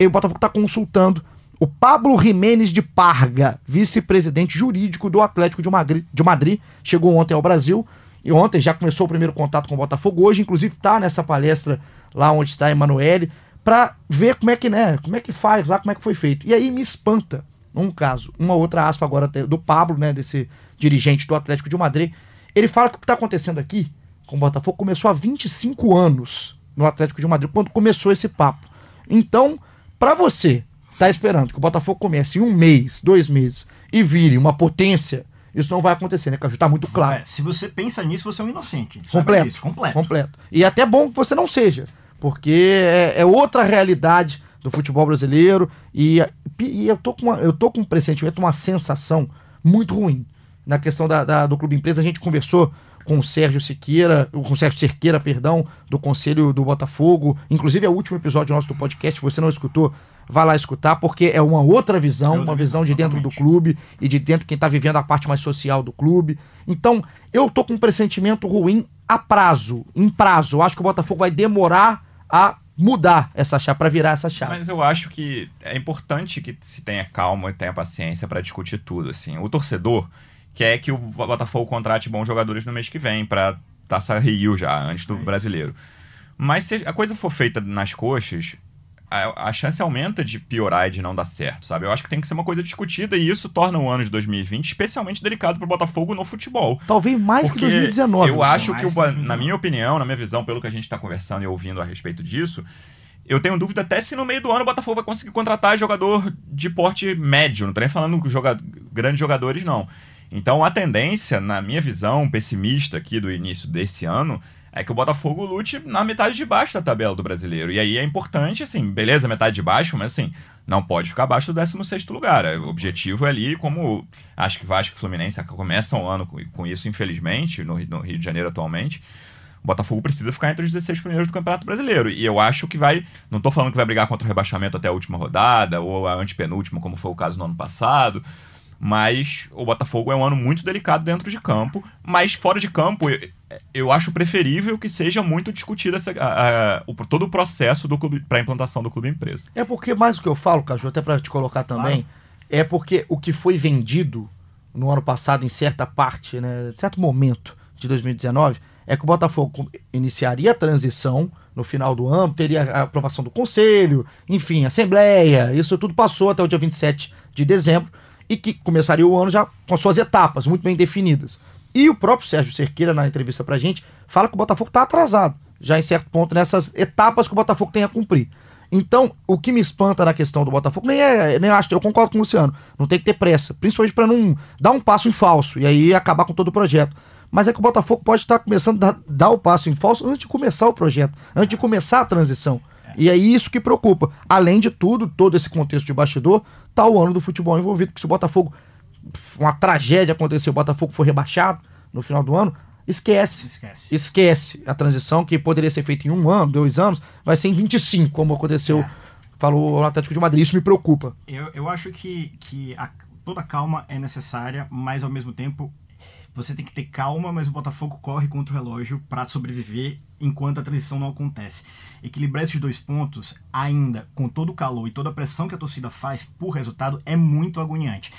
o Botafogo está consultando o Pablo Jiménez de Parga, vice-presidente jurídico do Atlético de Madrid, de Madrid, chegou ontem ao Brasil e ontem já começou o primeiro contato com o Botafogo. Hoje, inclusive, está nessa palestra lá onde está a Emanuele para ver como é que né, como é que faz lá, como é que foi feito. E aí me espanta um caso, uma outra aspa agora do Pablo, né, desse dirigente do Atlético de Madrid. Ele fala que o que está acontecendo aqui com o Botafogo começou há 25 anos no Atlético de Madrid, quando começou esse papo. Então, para você tá esperando que o Botafogo comece em um mês, dois meses e vire uma potência, isso não vai acontecer, né, Caju? Tá muito claro. É, se você pensa nisso, você é um inocente. Completo. disso, completo. Completo. E é até bom que você não seja, porque é, é outra realidade do futebol brasileiro e, e eu, tô com uma, eu tô com um pressentimento, uma sensação muito ruim na questão da, da- do Clube Empresa. A gente conversou com o Sérgio Siqueira, com o Sérgio Cerqueira, perdão, do Conselho do Botafogo. Inclusive é o último episódio nosso do podcast, se você não escutou, vai lá escutar, porque é uma outra visão, É uma visão de dentro do clube e de dentro quem tá vivendo a parte mais social do clube. Então, eu tô com um pressentimento ruim a prazo, em prazo. Eu acho que o Botafogo vai demorar a mudar essa chave, para virar essa chave. Mas eu acho que é importante que se tenha calma e tenha paciência pra discutir tudo. Assim, o torcedor quer que o Botafogo contrate bons jogadores no mês que vem pra Taça Rio já antes do brasileiro. Mas se a coisa for feita nas coxas, a, a chance aumenta de piorar e de não dar certo, sabe? Eu acho que tem que ser uma coisa discutida e isso torna o ano de 2020 especialmente delicado pro Botafogo no futebol. Talvez mais que Porque 2019. Eu acho que, o que Bo- 2019. na minha opinião, na minha visão, pelo que a gente está conversando e ouvindo a respeito disso, eu tenho dúvida até se no meio do ano o Botafogo vai conseguir contratar jogador de porte médio. Não tô nem falando joga grandes jogadores, não. Então a tendência, na minha visão pessimista aqui do início desse ano, é que o Botafogo lute na metade de baixo da tabela do brasileiro. E aí é importante, assim, beleza, metade de baixo, mas assim, não pode ficar abaixo do 16 lugar. O objetivo é ali, como acho que Vasco e Fluminense começam o ano com, isso, infelizmente, no, Rio- de Janeiro atualmente. O Botafogo precisa ficar entre os 16 primeiros do Campeonato Brasileiro. E eu acho que vai. Não tô falando que vai brigar contra o rebaixamento até a última rodada, ou a antepenúltima, como foi o caso no ano passado. Mas o Botafogo é um ano muito delicado dentro de campo, mas fora de campo eu, eu acho preferível que seja muito discutido essa, a, a, o, todo o processo do clube para a implantação do clube empresa. É porque mais do que eu falo, Caju, até para te colocar também, claro. é porque o que foi vendido no ano passado em certa parte, né, certo momento de 2019, é que o Botafogo iniciaria a transição no final do ano, teria a aprovação do conselho, enfim, assembleia, isso tudo passou até o dia 27 de dezembro e que começaria o ano já com suas etapas muito bem definidas. E o próprio Sérgio Cerqueira, na entrevista pra gente, fala que o Botafogo está atrasado, já em certo ponto, nessas etapas que o Botafogo tem a cumprir. Então, o que me espanta na questão do Botafogo, nem é, nem acho, eu concordo com o Luciano, não tem que ter pressa, principalmente para não dar um passo em falso e aí acabar com todo o projeto. Mas é que o Botafogo pode estar começando a dar o passo em falso antes de começar o projeto, antes de começar a transição. E é isso que preocupa. Além de tudo, todo esse contexto de bastidor, tá o ano do futebol envolvido. Porque se o Botafogo, uma tragédia aconteceu, o Botafogo foi rebaixado no final do ano, esquece. Esquece. Esquece a transição que poderia ser feita em um ano, dois anos, vai ser em 25, como aconteceu, é. falou o Atlético de Madrid. Isso me preocupa. Eu, eu acho que, que a, toda calma é necessária, mas ao mesmo tempo você tem que ter calma, mas o Botafogo corre contra o relógio para sobreviver enquanto a transição não acontece. Equilibrar esses dois pontos, ainda com todo o calor e toda a pressão que a torcida faz por resultado, é muito agoniante.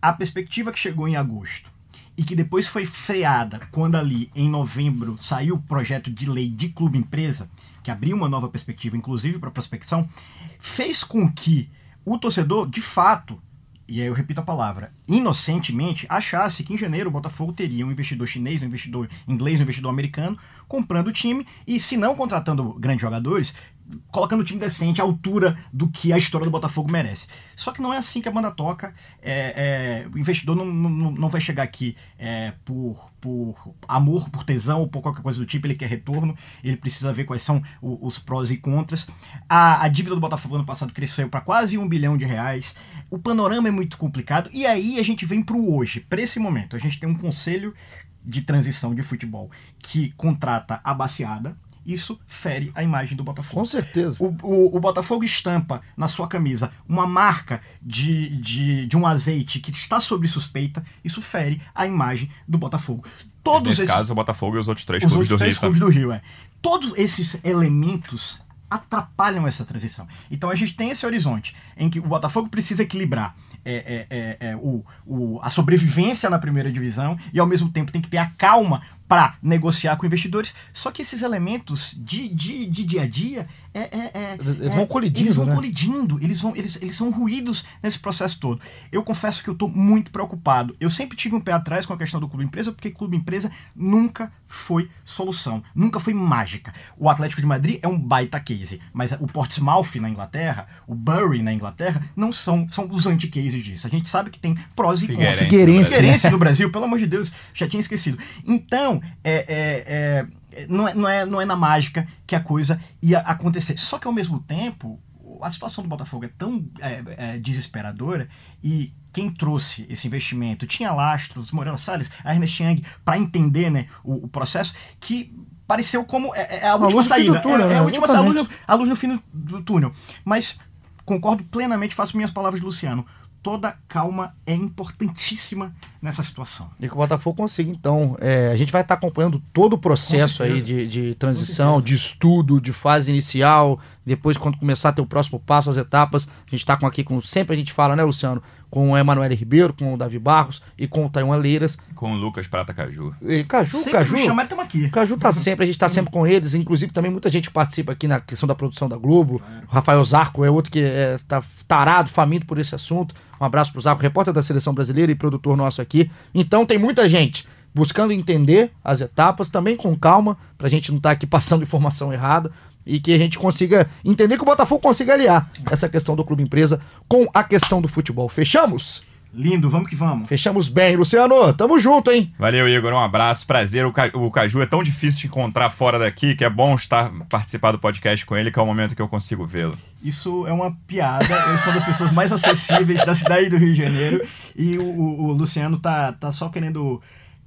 A perspectiva que chegou em agosto e que depois foi freada quando ali em novembro saiu o projeto de lei de clube empresa, que abriu uma nova perspectiva, inclusive para prospecção, fez com que o torcedor, de fato, e aí eu repito a palavra, inocentemente achasse que em janeiro o Botafogo teria um investidor chinês, um investidor inglês, um investidor americano comprando o time e, se não contratando grandes jogadores, colocando o time decente à altura do que a história do Botafogo merece. Só que não é assim que a banda toca. É, é, o investidor não, não, não vai chegar aqui é, por, por amor, por tesão ou por qualquer coisa do tipo. Ele quer retorno, ele precisa ver quais são os, os prós e contras. A, a dívida do Botafogo ano passado cresceu para quase um bilhão de reais. O panorama é muito complicado. E aí a gente vem para o hoje, para esse momento. A gente tem um conselho de transição de futebol que contrata a baseada, isso fere a imagem do Botafogo. Com certeza. O, o, o, Botafogo estampa na sua camisa uma marca de, de, de um azeite que está sob suspeita, isso fere a imagem do Botafogo. Todos Nesse esses, caso, o Botafogo e os outros três os clubes outros do três Rio. Clubes do Rio é. Todos esses elementos atrapalham essa transição. Então a gente tem esse horizonte em que o Botafogo precisa equilibrar é, é, é, é o, o, a sobrevivência na primeira divisão e ao mesmo tempo tem que ter a calma para negociar com investidores. Só que esses elementos de, de, de dia a dia é, é, é, eles vão colidindo, eles vão né? colidindo, eles vão eles, eles são ruídos nesse processo todo. Eu confesso que eu estou muito preocupado. Eu sempre tive um pé atrás com a questão do clube empresa, porque clube empresa nunca foi solução, nunca foi mágica. O Atlético de Madrid é um baita case, mas o Portsmouth na Inglaterra, o Bury na Inglaterra, não são são os anti-cases disso. A gente sabe que tem prós e contras. Figueirense, Figueirense no Brasil, pelo amor de Deus, já tinha esquecido. Então, é, é, é, não, é, não, é, não é na mágica que a coisa ia acontecer. Só que ao mesmo tempo, a situação do Botafogo é tão é, é, desesperadora e quem trouxe esse investimento tinha lastros, Moreno Salles, a Ernest Young, para entender né, o, o, processo, que pareceu como é, é a última a saída. Túnel, é, é, a última a luz, a luz no fim do, do túnel. Mas concordo plenamente, faço minhas palavras de Luciano toda calma é importantíssima nessa situação. E que o Botafogo consiga, então. É, a gente vai estar acompanhando todo o processo aí de, de transição, de estudo, de fase inicial, depois quando começar a ter o próximo passo, as etapas. A gente está com aqui, com sempre a gente fala, né, Luciano? com o Emanuel Ribeiro, com o Davi Barros e com o Taiwan Leiras. Com o Lucas Prata Caju. E Caju, sempre Caju. Chamar, aqui. Caju tá sempre, a gente tá sempre com eles. Inclusive, também muita gente participa aqui na questão da produção da Globo. Claro. O Rafael Zarco é outro que é, tá tarado, faminto por esse assunto. Um abraço pro Zarco, repórter da seleção brasileira e produtor nosso aqui. Então tem muita gente buscando entender as etapas, também com calma, pra gente não estar tá aqui passando informação errada e que a gente consiga entender que o Botafogo consiga aliar essa questão do clube empresa com a questão do futebol. Fechamos? Lindo, vamos que vamos. Fechamos bem, Luciano. Tamo junto, hein? Valeu, Igor. Um abraço, prazer. O, o Caju é tão difícil de encontrar fora daqui que é bom estar participar do podcast com ele, que é o momento que eu consigo vê-lo. Isso é uma piada. Eu sou uma das pessoas mais acessíveis da cidade do Rio de Janeiro e o, o, o Luciano tá, tá só querendo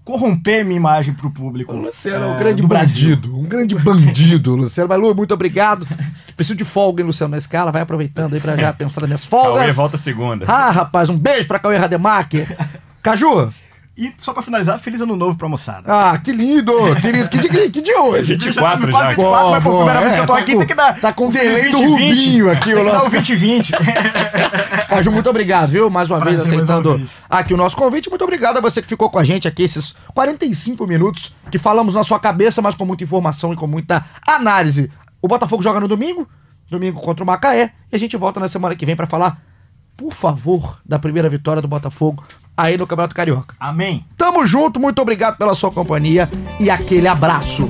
corromper minha imagem pro público. O Luciano é um grande do Brasil. bandido, um grande bandido, Luciano. Mas, Lu, muito obrigado. Preciso de folga, hein, Luciano, na escala. Vai aproveitando aí pra já pensar nas minhas Cauê folgas. volta segunda. Ah, rapaz, um beijo pra Cauê Rademacher. Caju, E só pra finalizar, feliz ano novo pra moçada. ah, que lindo, que lindo. Que dia, que dia é hoje? 24 Quase já. 24, mas pô, Pô, primeira é, vez que eu tô tá aqui, com- tem que dar. tá com o delay do 20, Rubinho aqui, o Tem que dar nosso- o 2020. Caju, muito obrigado, viu? Mais uma Prazer, vez aceitando uma vez. aqui o nosso convite. Muito obrigado a você que ficou com a gente aqui esses 45 minutos que falamos na sua cabeça, mas com muita informação e com muita análise. O Botafogo joga no domingo, domingo contra o Macaé, e a gente volta na semana que vem pra falar, por favor, da primeira vitória do Botafogo aí no Campeonato Carioca. Amém. Tamo junto, muito obrigado pela sua companhia e aquele abraço.